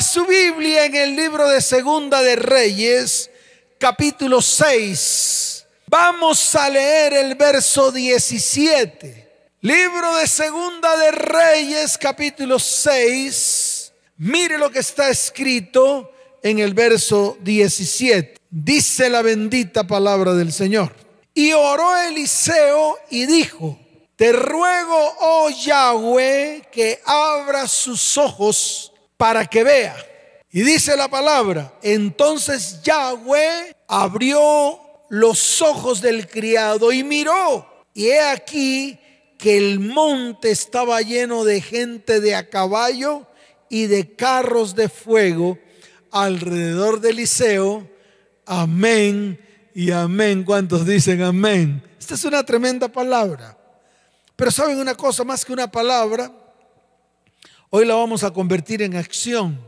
Su Biblia en el libro de Segunda de Reyes, capítulo 6. Vamos a leer el verso 17. Libro de Segunda de Reyes, capítulo 6. Mire lo que está escrito en el verso 17. Dice la bendita palabra del Señor. Y oró Eliseo y dijo, te ruego, oh Yahweh, que abra sus ojos para que vea. Y dice la palabra, entonces Yahweh abrió los ojos del criado y miró. Y he aquí que el monte estaba lleno de gente de a caballo y de carros de fuego alrededor de Eliseo. Amén y amén. ¿Cuántos dicen amén? Esta es una tremenda palabra. Pero saben una cosa, más que una palabra, hoy la vamos a convertir en acción.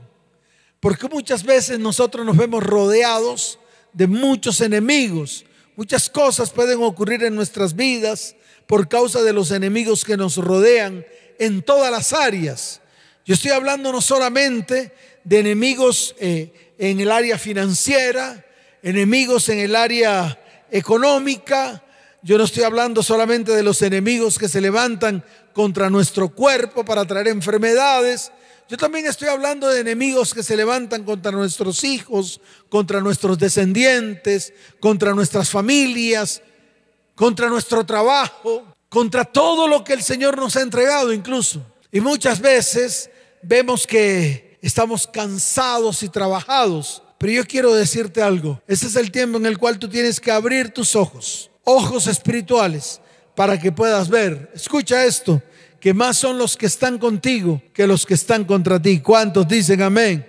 Porque muchas veces nosotros nos vemos rodeados de muchos enemigos. Muchas cosas pueden ocurrir en nuestras vidas por causa de los enemigos que nos rodean en todas las áreas. Yo estoy hablando no solamente de enemigos eh, en el área financiera, enemigos en el área económica. Yo no estoy hablando solamente de los enemigos que se levantan contra nuestro cuerpo para traer enfermedades. Yo también estoy hablando de enemigos que se levantan contra nuestros hijos, contra nuestros descendientes, contra nuestras familias, contra nuestro trabajo, contra todo lo que el Señor nos ha entregado incluso. Y muchas veces vemos que estamos cansados y trabajados pero yo quiero decirte algo. Ese es el tiempo en el cual tú tienes que abrir tus ojos, ojos espirituales, para que puedas ver. Escucha esto, que más son los que están contigo que los que están contra ti. ¿Cuántos dicen amén?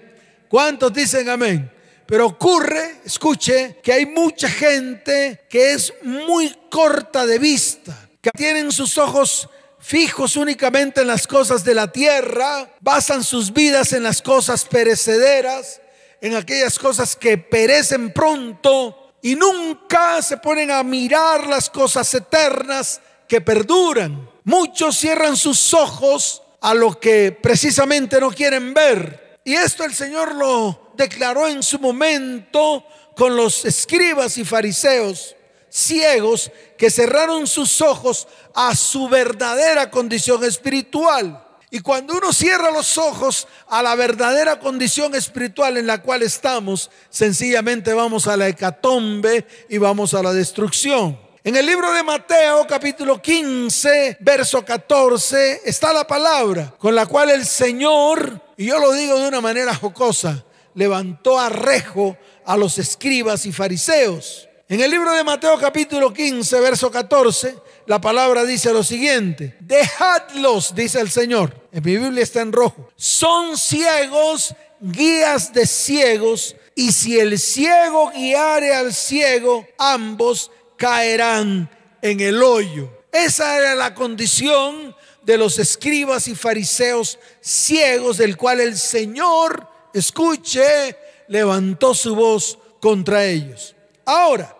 ¿Cuántos dicen amén? Pero ocurre, escuche, que hay mucha gente que es muy corta de vista, que tienen sus ojos fijos únicamente en las cosas de la tierra, basan sus vidas en las cosas perecederas en aquellas cosas que perecen pronto y nunca se ponen a mirar las cosas eternas que perduran. Muchos cierran sus ojos a lo que precisamente no quieren ver. Y esto el Señor lo declaró en su momento con los escribas y fariseos ciegos que cerraron sus ojos a su verdadera condición espiritual. Y cuando uno cierra los ojos a la verdadera condición espiritual en la cual estamos, sencillamente vamos a la hecatombe y vamos a la destrucción. En el libro de Mateo capítulo 15, verso 14, está la palabra con la cual el Señor, y yo lo digo de una manera jocosa, levantó a rejo a los escribas y fariseos. En el libro de Mateo capítulo 15, verso 14, la palabra dice lo siguiente, dejadlos, dice el Señor, en mi Biblia está en rojo, son ciegos, guías de ciegos, y si el ciego guiare al ciego, ambos caerán en el hoyo. Esa era la condición de los escribas y fariseos ciegos, del cual el Señor, escuche, levantó su voz contra ellos. Ahora,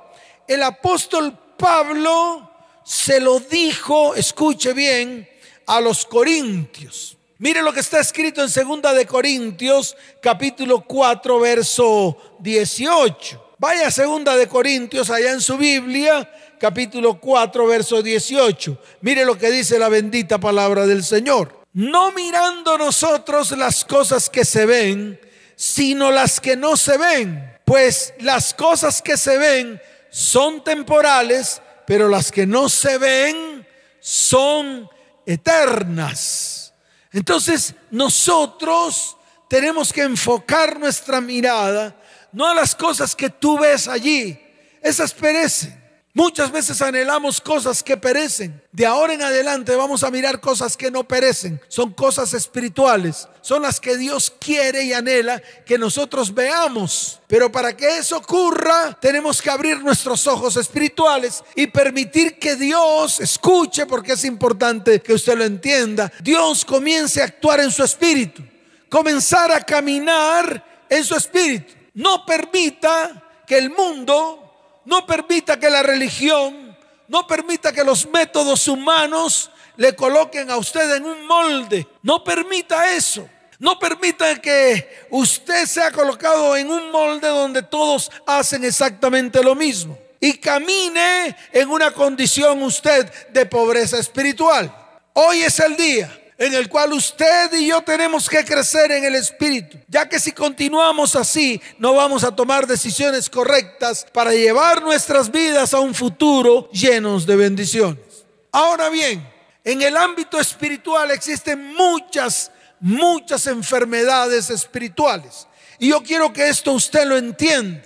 el apóstol Pablo se lo dijo, escuche bien, a los corintios. Mire lo que está escrito en segunda de Corintios, capítulo 4, verso 18. Vaya segunda de Corintios allá en su Biblia, capítulo 4, verso 18. Mire lo que dice la bendita palabra del Señor. No mirando nosotros las cosas que se ven, sino las que no se ven. Pues las cosas que se ven son temporales, pero las que no se ven son eternas. Entonces nosotros tenemos que enfocar nuestra mirada no a las cosas que tú ves allí, esas perecen. Muchas veces anhelamos cosas que perecen. De ahora en adelante vamos a mirar cosas que no perecen. Son cosas espirituales. Son las que Dios quiere y anhela que nosotros veamos. Pero para que eso ocurra, tenemos que abrir nuestros ojos espirituales y permitir que Dios escuche, porque es importante que usted lo entienda. Dios comience a actuar en su espíritu. Comenzar a caminar en su espíritu. No permita que el mundo no permita que la religión, no permita que los métodos humanos le coloquen a usted en un molde. No permita eso. No permita que usted sea colocado en un molde donde todos hacen exactamente lo mismo. Y camine en una condición usted de pobreza espiritual. Hoy es el día en el cual usted y yo tenemos que crecer en el Espíritu, ya que si continuamos así, no vamos a tomar decisiones correctas para llevar nuestras vidas a un futuro llenos de bendiciones. Ahora bien, en el ámbito espiritual existen muchas, muchas enfermedades espirituales. Y yo quiero que esto usted lo entienda.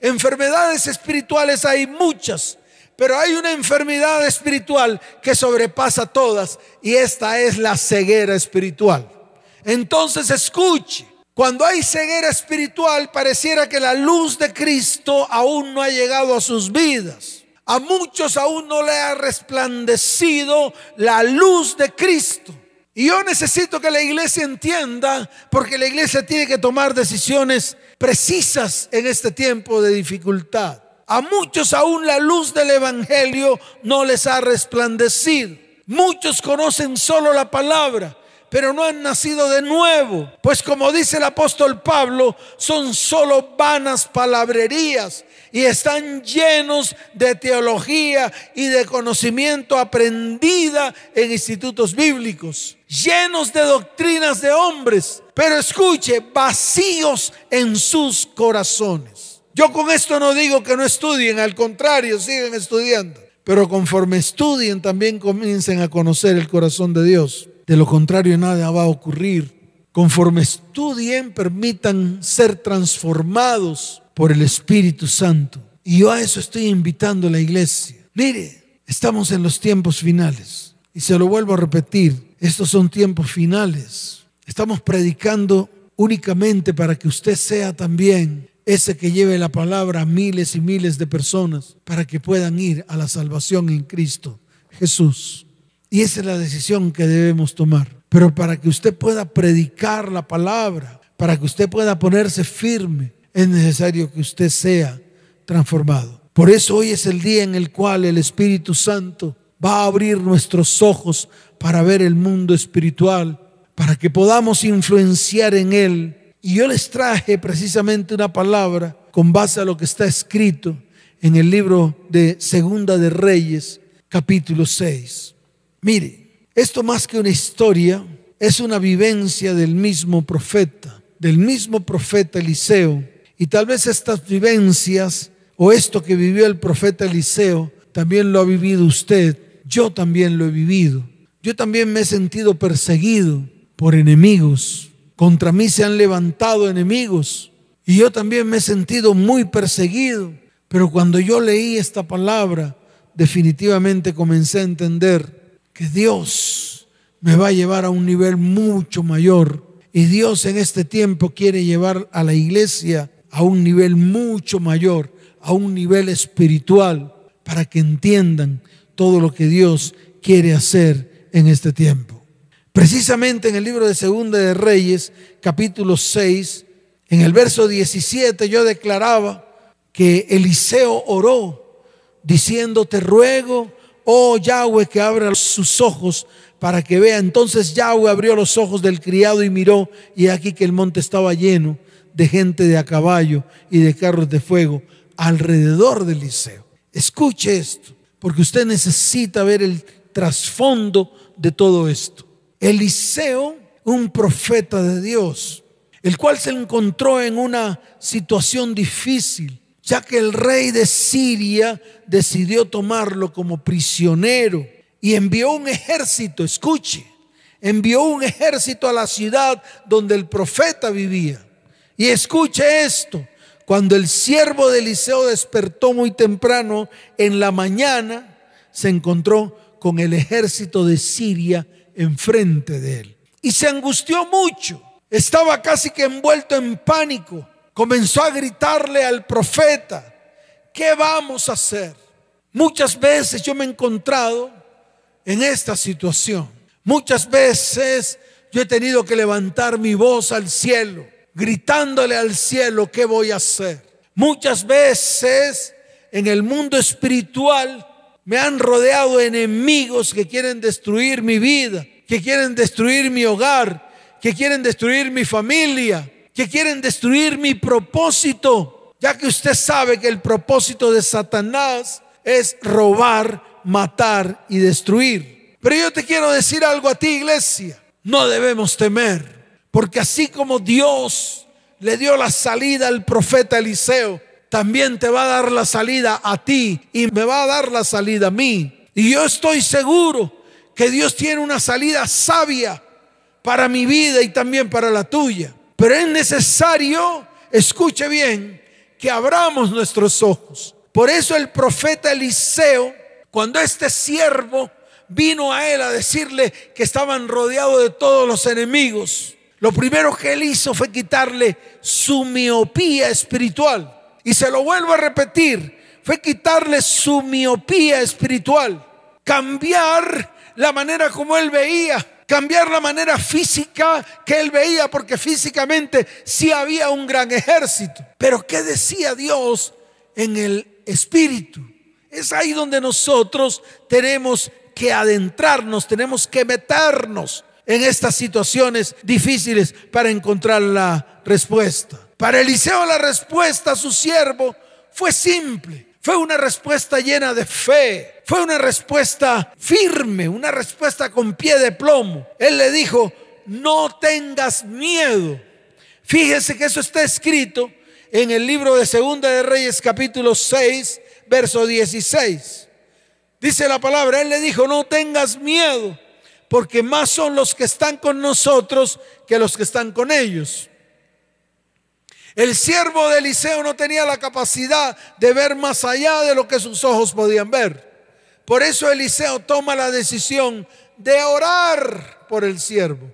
Enfermedades espirituales hay muchas, pero hay una enfermedad espiritual que sobrepasa todas y esta es la ceguera espiritual. Entonces escuche, cuando hay ceguera espiritual pareciera que la luz de Cristo aún no ha llegado a sus vidas. A muchos aún no le ha resplandecido la luz de Cristo. Y yo necesito que la iglesia entienda, porque la iglesia tiene que tomar decisiones precisas en este tiempo de dificultad. A muchos aún la luz del Evangelio no les ha resplandecido. Muchos conocen solo la palabra, pero no han nacido de nuevo. Pues como dice el apóstol Pablo, son solo vanas palabrerías y están llenos de teología y de conocimiento aprendida en institutos bíblicos, llenos de doctrinas de hombres, pero escuche, vacíos en sus corazones. Yo con esto no digo que no estudien, al contrario, siguen estudiando. Pero conforme estudien, también comiencen a conocer el corazón de Dios. De lo contrario, nada va a ocurrir. Conforme estudien, permitan ser transformados por el Espíritu Santo. Y yo a eso estoy invitando a la iglesia. Mire, estamos en los tiempos finales. Y se lo vuelvo a repetir, estos son tiempos finales. Estamos predicando únicamente para que usted sea también ese que lleve la palabra a miles y miles de personas para que puedan ir a la salvación en Cristo Jesús. Y esa es la decisión que debemos tomar. Pero para que usted pueda predicar la palabra, para que usted pueda ponerse firme, es necesario que usted sea transformado. Por eso hoy es el día en el cual el Espíritu Santo va a abrir nuestros ojos para ver el mundo espiritual, para que podamos influenciar en él y yo les traje precisamente una palabra con base a lo que está escrito en el libro de Segunda de Reyes, capítulo 6. Mire, esto más que una historia, es una vivencia del mismo profeta, del mismo profeta Eliseo. Y tal vez estas vivencias o esto que vivió el profeta Eliseo, también lo ha vivido usted. Yo también lo he vivido. Yo también me he sentido perseguido por enemigos contra mí se han levantado enemigos y yo también me he sentido muy perseguido. Pero cuando yo leí esta palabra, definitivamente comencé a entender que Dios me va a llevar a un nivel mucho mayor. Y Dios en este tiempo quiere llevar a la iglesia a un nivel mucho mayor, a un nivel espiritual, para que entiendan todo lo que Dios quiere hacer en este tiempo. Precisamente en el libro de Segunda de Reyes, capítulo 6, en el verso 17 yo declaraba que Eliseo oró diciendo, te ruego, oh Yahweh, que abra sus ojos para que vea. Entonces Yahweh abrió los ojos del criado y miró, y aquí que el monte estaba lleno de gente de a caballo y de carros de fuego alrededor de Eliseo. Escuche esto, porque usted necesita ver el trasfondo de todo esto. Eliseo, un profeta de Dios, el cual se encontró en una situación difícil, ya que el rey de Siria decidió tomarlo como prisionero y envió un ejército, escuche, envió un ejército a la ciudad donde el profeta vivía. Y escuche esto, cuando el siervo de Eliseo despertó muy temprano en la mañana, se encontró con el ejército de Siria enfrente de él. Y se angustió mucho. Estaba casi que envuelto en pánico. Comenzó a gritarle al profeta, ¿qué vamos a hacer? Muchas veces yo me he encontrado en esta situación. Muchas veces yo he tenido que levantar mi voz al cielo, gritándole al cielo, ¿qué voy a hacer? Muchas veces en el mundo espiritual me han rodeado enemigos que quieren destruir mi vida, que quieren destruir mi hogar, que quieren destruir mi familia, que quieren destruir mi propósito, ya que usted sabe que el propósito de Satanás es robar, matar y destruir. Pero yo te quiero decir algo a ti, iglesia. No debemos temer, porque así como Dios le dio la salida al profeta Eliseo, también te va a dar la salida a ti y me va a dar la salida a mí. Y yo estoy seguro que Dios tiene una salida sabia para mi vida y también para la tuya. Pero es necesario, escuche bien, que abramos nuestros ojos. Por eso el profeta Eliseo, cuando este siervo vino a él a decirle que estaban rodeados de todos los enemigos, lo primero que él hizo fue quitarle su miopía espiritual. Y se lo vuelvo a repetir, fue quitarle su miopía espiritual, cambiar la manera como él veía, cambiar la manera física que él veía, porque físicamente sí había un gran ejército. Pero ¿qué decía Dios en el espíritu? Es ahí donde nosotros tenemos que adentrarnos, tenemos que meternos en estas situaciones difíciles para encontrar la respuesta. Para Eliseo la respuesta a su siervo fue simple. Fue una respuesta llena de fe. Fue una respuesta firme, una respuesta con pie de plomo. Él le dijo, no tengas miedo. Fíjese que eso está escrito en el libro de Segunda de Reyes capítulo 6, verso 16. Dice la palabra, él le dijo, no tengas miedo, porque más son los que están con nosotros que los que están con ellos. El siervo de Eliseo no tenía la capacidad de ver más allá de lo que sus ojos podían ver. Por eso Eliseo toma la decisión de orar por el siervo.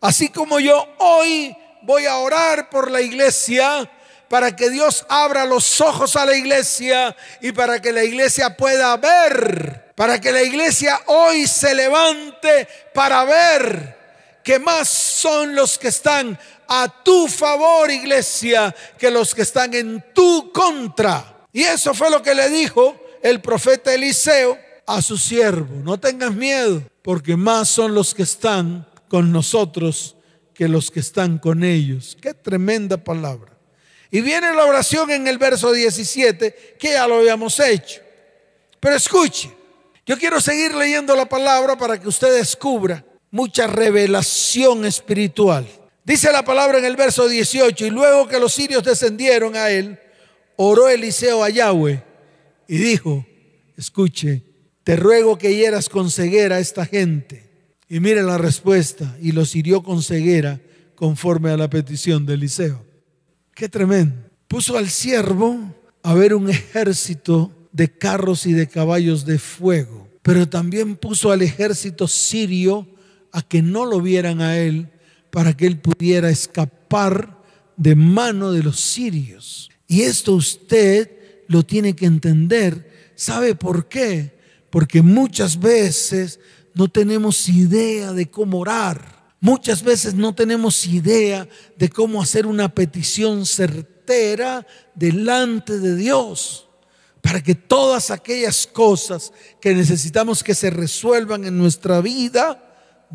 Así como yo hoy voy a orar por la iglesia para que Dios abra los ojos a la iglesia y para que la iglesia pueda ver, para que la iglesia hoy se levante para ver que más son los que están a tu favor, iglesia, que los que están en tu contra. Y eso fue lo que le dijo el profeta Eliseo a su siervo. No tengas miedo, porque más son los que están con nosotros que los que están con ellos. Qué tremenda palabra. Y viene la oración en el verso 17, que ya lo habíamos hecho. Pero escuche, yo quiero seguir leyendo la palabra para que usted descubra mucha revelación espiritual. Dice la palabra en el verso 18, y luego que los sirios descendieron a él, oró Eliseo a Yahweh y dijo, escuche, te ruego que hieras con ceguera a esta gente. Y mire la respuesta, y los hirió con ceguera conforme a la petición de Eliseo. Qué tremendo. Puso al siervo a ver un ejército de carros y de caballos de fuego, pero también puso al ejército sirio a que no lo vieran a él para que él pudiera escapar de mano de los sirios. Y esto usted lo tiene que entender. ¿Sabe por qué? Porque muchas veces no tenemos idea de cómo orar. Muchas veces no tenemos idea de cómo hacer una petición certera delante de Dios para que todas aquellas cosas que necesitamos que se resuelvan en nuestra vida,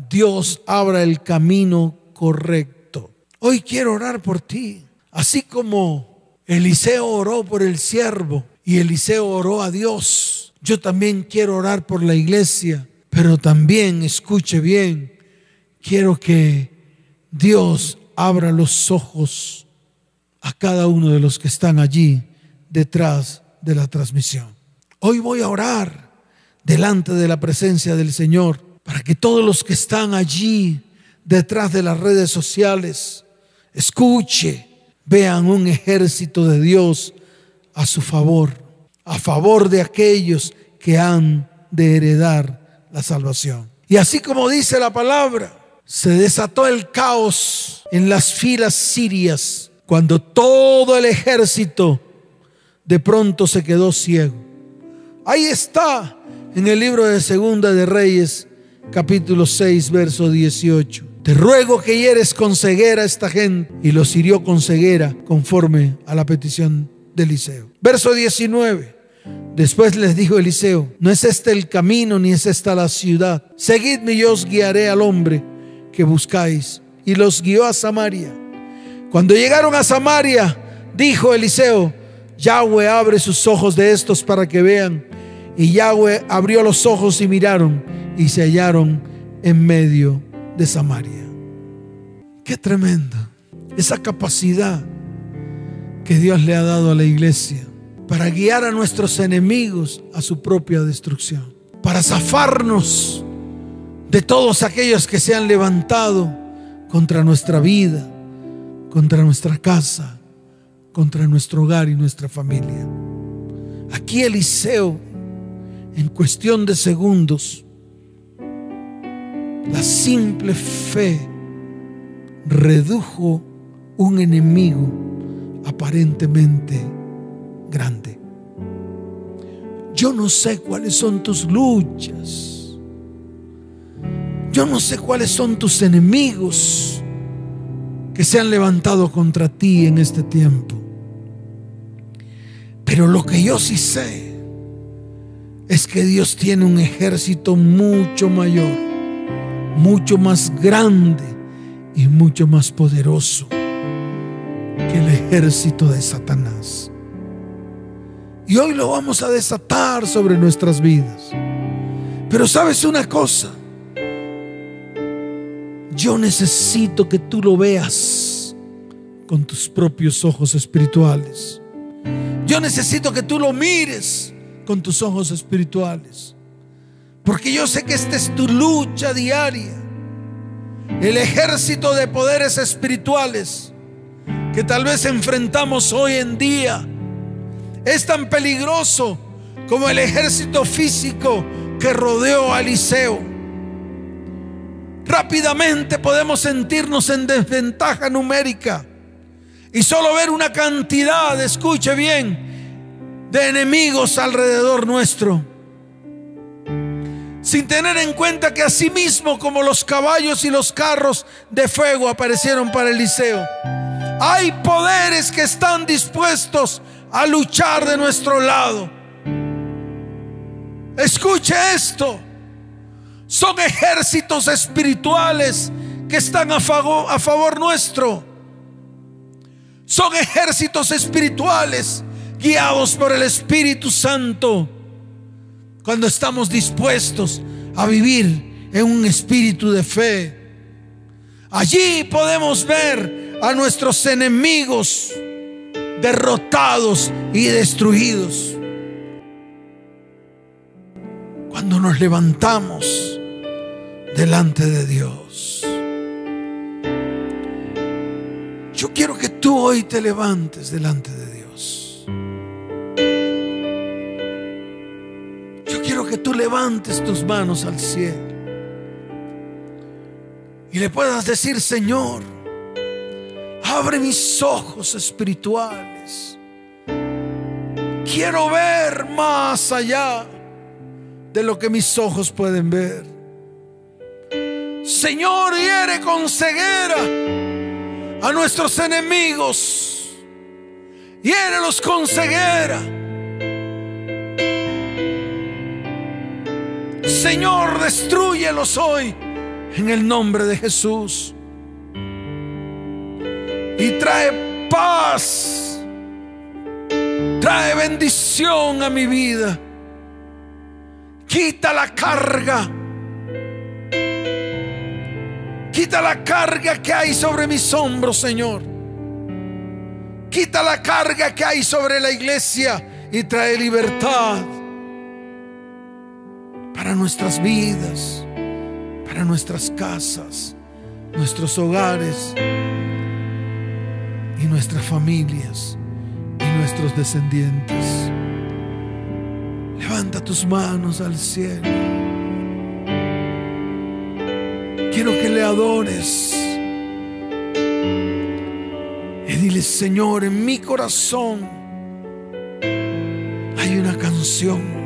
Dios abra el camino correcto. Hoy quiero orar por ti, así como Eliseo oró por el siervo y Eliseo oró a Dios. Yo también quiero orar por la iglesia, pero también, escuche bien, quiero que Dios abra los ojos a cada uno de los que están allí detrás de la transmisión. Hoy voy a orar delante de la presencia del Señor para que todos los que están allí detrás de las redes sociales, escuche, vean un ejército de Dios a su favor, a favor de aquellos que han de heredar la salvación. Y así como dice la palabra, se desató el caos en las filas sirias cuando todo el ejército de pronto se quedó ciego. Ahí está en el libro de Segunda de Reyes, capítulo 6, verso 18. Te ruego que hieres con ceguera a esta gente. Y los hirió con ceguera conforme a la petición de Eliseo. Verso 19. Después les dijo Eliseo, no es este el camino ni es esta la ciudad. Seguidme y yo os guiaré al hombre que buscáis y los guió a Samaria. Cuando llegaron a Samaria, dijo Eliseo, Yahweh abre sus ojos de estos para que vean. Y Yahweh abrió los ojos y miraron y se hallaron en medio de Samaria. Qué tremendo esa capacidad que Dios le ha dado a la iglesia para guiar a nuestros enemigos a su propia destrucción, para zafarnos de todos aquellos que se han levantado contra nuestra vida, contra nuestra casa, contra nuestro hogar y nuestra familia. Aquí Eliseo, en cuestión de segundos, la simple fe redujo un enemigo aparentemente grande. Yo no sé cuáles son tus luchas. Yo no sé cuáles son tus enemigos que se han levantado contra ti en este tiempo. Pero lo que yo sí sé es que Dios tiene un ejército mucho mayor, mucho más grande y mucho más poderoso que el ejército de Satanás. Y hoy lo vamos a desatar sobre nuestras vidas. Pero sabes una cosa, yo necesito que tú lo veas con tus propios ojos espirituales. Yo necesito que tú lo mires con tus ojos espirituales. Porque yo sé que esta es tu lucha diaria. El ejército de poderes espirituales que tal vez enfrentamos hoy en día es tan peligroso como el ejército físico que rodeó a Eliseo. Rápidamente podemos sentirnos en desventaja numérica y solo ver una cantidad, escuche bien, de enemigos alrededor nuestro. Sin tener en cuenta que asimismo como los caballos y los carros de fuego aparecieron para Eliseo, hay poderes que están dispuestos a luchar de nuestro lado. Escuche esto. Son ejércitos espirituales que están a favor, a favor nuestro. Son ejércitos espirituales guiados por el Espíritu Santo. Cuando estamos dispuestos a vivir en un espíritu de fe. Allí podemos ver a nuestros enemigos derrotados y destruidos. Cuando nos levantamos delante de Dios. Yo quiero que tú hoy te levantes delante de que tú levantes tus manos al cielo y le puedas decir, Señor, Abre mis ojos espirituales. Quiero ver más allá de lo que mis ojos pueden ver. Señor, hiere con ceguera a nuestros enemigos. Hiérelos con ceguera. Señor, destruyelos hoy en el nombre de Jesús y trae paz, trae bendición a mi vida. Quita la carga. Quita la carga que hay sobre mis hombros, Señor. Quita la carga que hay sobre la iglesia y trae libertad para nuestras vidas, para nuestras casas, nuestros hogares y nuestras familias y nuestros descendientes. Levanta tus manos al cielo. Quiero que le adores. Y dile, Señor, en mi corazón hay una canción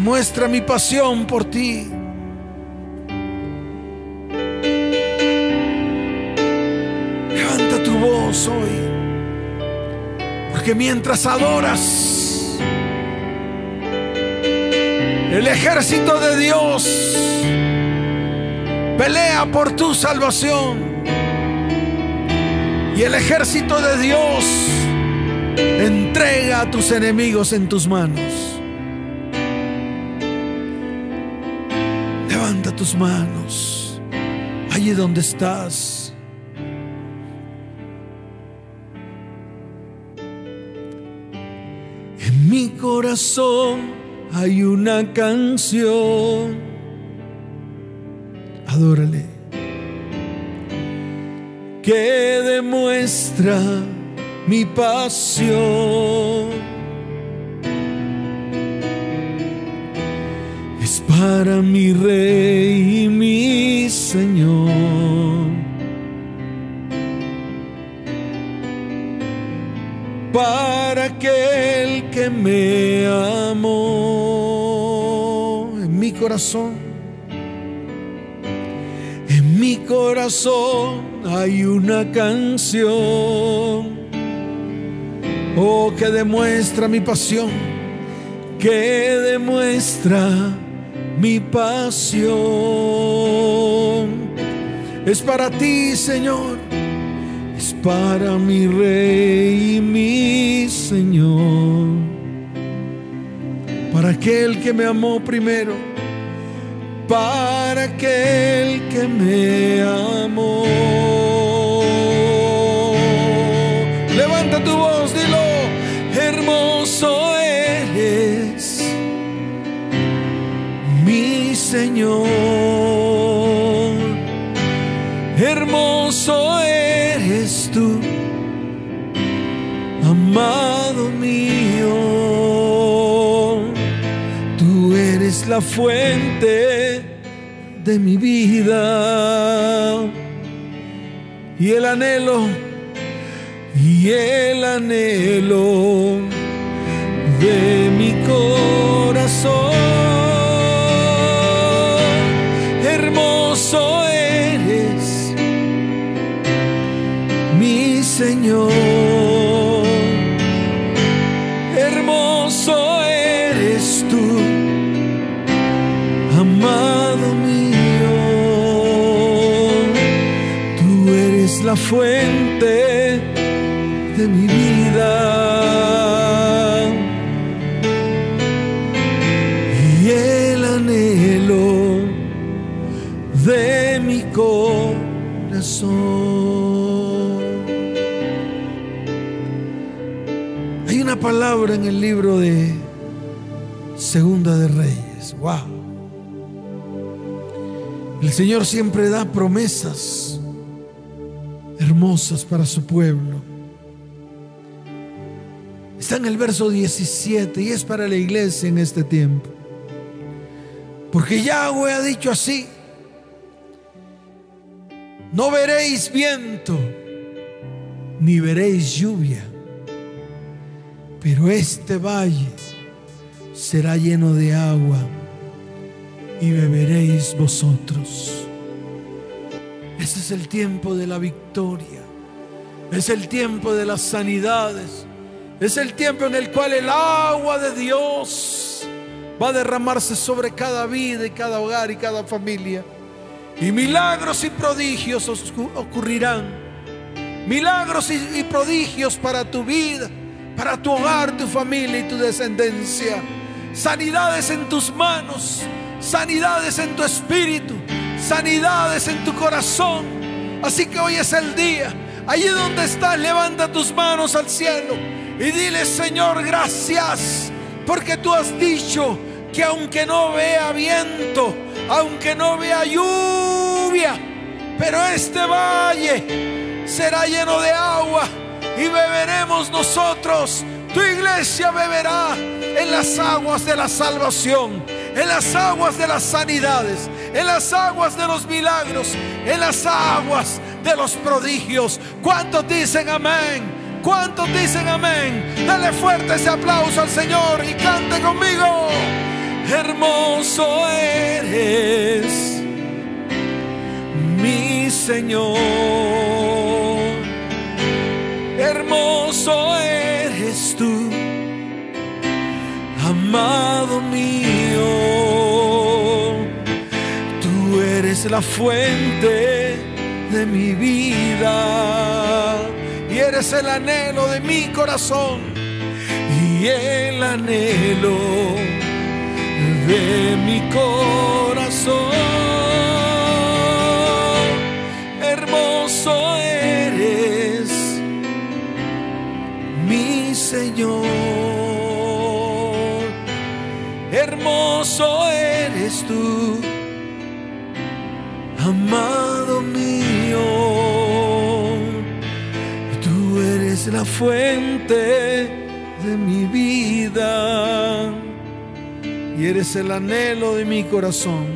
demuestra mi pasión por ti. hoy. Porque mientras adoras, El ejército de Dios pelea por tu salvación. Y el ejército de Dios entrega a tus enemigos en tus manos. Tus manos allí donde estás. En mi corazón hay una canción. Adórale. Que demuestra mi pasión. Para mi rey y mi Señor. Para aquel que me amó en mi corazón. En mi corazón hay una canción Oh, que demuestra mi pasión, que demuestra mi pasión. Es para ti, Señor, es para mi Rey y mi Señor. Para aquel que me amó primero, para aquel que me amó. Señor. Hermoso eres tú, amado mío. Tú eres la fuente de mi vida y el anhelo y el anhelo de mi corazón. Fuente de mi vida y el anhelo de mi corazón. Hay una palabra en el libro de Segunda de Reyes. Wow. El Señor siempre da promesas para su pueblo. Está en el verso 17 y es para la iglesia en este tiempo. Porque Yahweh ha dicho así, no veréis viento, ni veréis lluvia, pero este valle será lleno de agua y beberéis vosotros. Ese es el tiempo de la victoria, es el tiempo de las sanidades es el tiempo en el cual el agua de Dios va a derramarse sobre cada vida y cada hogar y cada familia. Y milagros y prodigios ocurrirán. Milagros y, prodigios para tu vida, para tu hogar, tu familia y tu descendencia. Sanidades en tus manos, sanidades en tu espíritu, sanidades en tu corazón. Así que hoy es el día. Allí donde estás, levanta tus manos al cielo y dile, Señor, gracias, porque tú has dicho que aunque no vea viento, aunque no vea lluvia, pero este valle será lleno de agua y beberemos nosotros. Tu iglesia beberá en las aguas de la salvación, en las aguas de las sanidades, en las aguas de los milagros, en las aguas de los prodigios. ¿Cuántos dicen amén? ¿Cuántos dicen amén? Dale fuerte ese aplauso al Señor y cante conmigo. Hermoso eres, mi Señor. Hermoso eres tú, amado mío, tú eres la fuente de mi vida y eres el anhelo de mi corazón y el anhelo de mi corazón. Hermoso eres, mi Señor. Hermoso eres tú, amado mío. La fuente de mi vida y eres el anhelo de mi corazón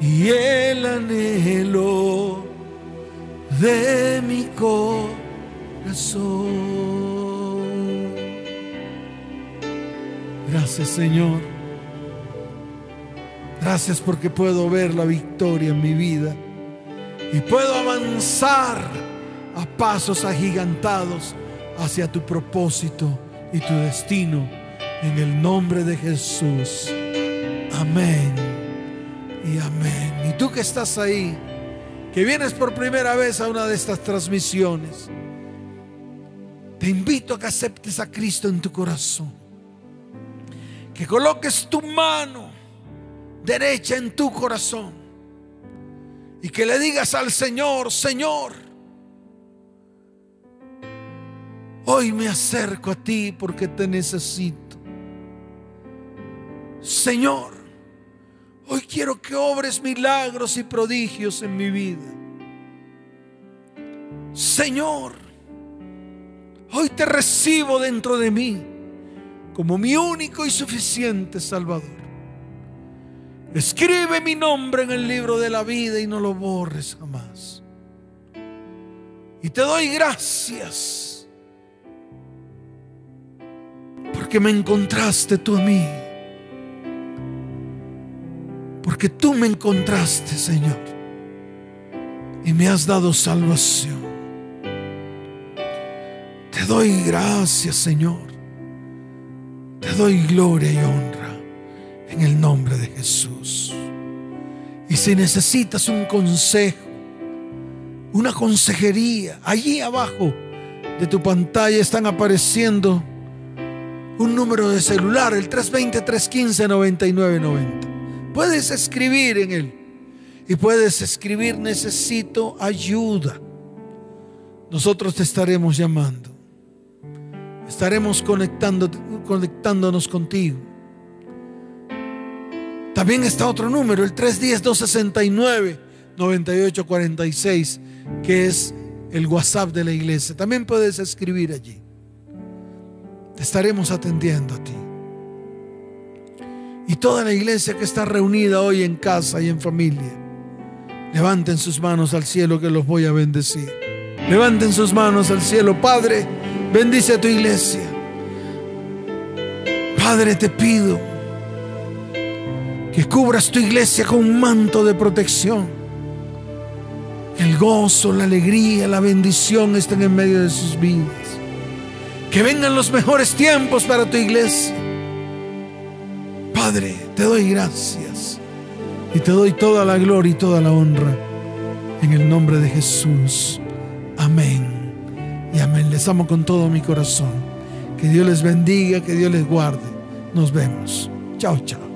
y el anhelo de mi corazón. Gracias Señor. Gracias porque puedo ver la victoria en mi vida y puedo avanzar a pasos agigantados hacia tu propósito y tu destino en el nombre de Jesús. Amén y amén. Y tú que estás ahí, que vienes por primera vez a una de estas transmisiones, te invito a que aceptes a Cristo en tu corazón. Que coloques tu mano derecha en tu corazón y que le digas al Señor, Señor, hoy me acerco a ti porque te necesito. Señor, hoy quiero que obres milagros y prodigios en mi vida. Señor, hoy te recibo dentro de mí como mi único y suficiente Salvador. Escribe mi nombre en el libro de la vida y no lo borres jamás. Y te doy gracias porque me encontraste tú a mí. Porque tú me encontraste, Señor. Y me has dado salvación. Te doy gracias, Señor. Te doy gloria y honra en el nombre de Jesús. Y si necesitas un consejo, una consejería, allí abajo de tu pantalla están apareciendo un número de celular, el 320-315-9990. Puedes escribir en él y puedes escribir necesito ayuda. Nosotros te estaremos llamando. Estaremos conectándonos contigo. También está otro número, el 310-269-9846, que es el WhatsApp de la iglesia. También puedes escribir allí. Te estaremos atendiendo a ti y toda la iglesia que está reunida hoy en casa y en familia, levanten sus manos al cielo que los voy a bendecir. Levanten sus manos al cielo. Padre, bendice a tu iglesia. Padre, te pido que cubras tu iglesia con un manto de protección. el gozo, la alegría, la bendición estén en medio de sus vidas. Que vengan los mejores tiempos para tu iglesia Padre, te doy gracias y te doy toda la gloria y toda la honra en el nombre de Jesús. Amén. Y amén. Les amo con todo mi corazón. Que Dios les bendiga, que Dios les guarde. Nos vemos. Chao, chao.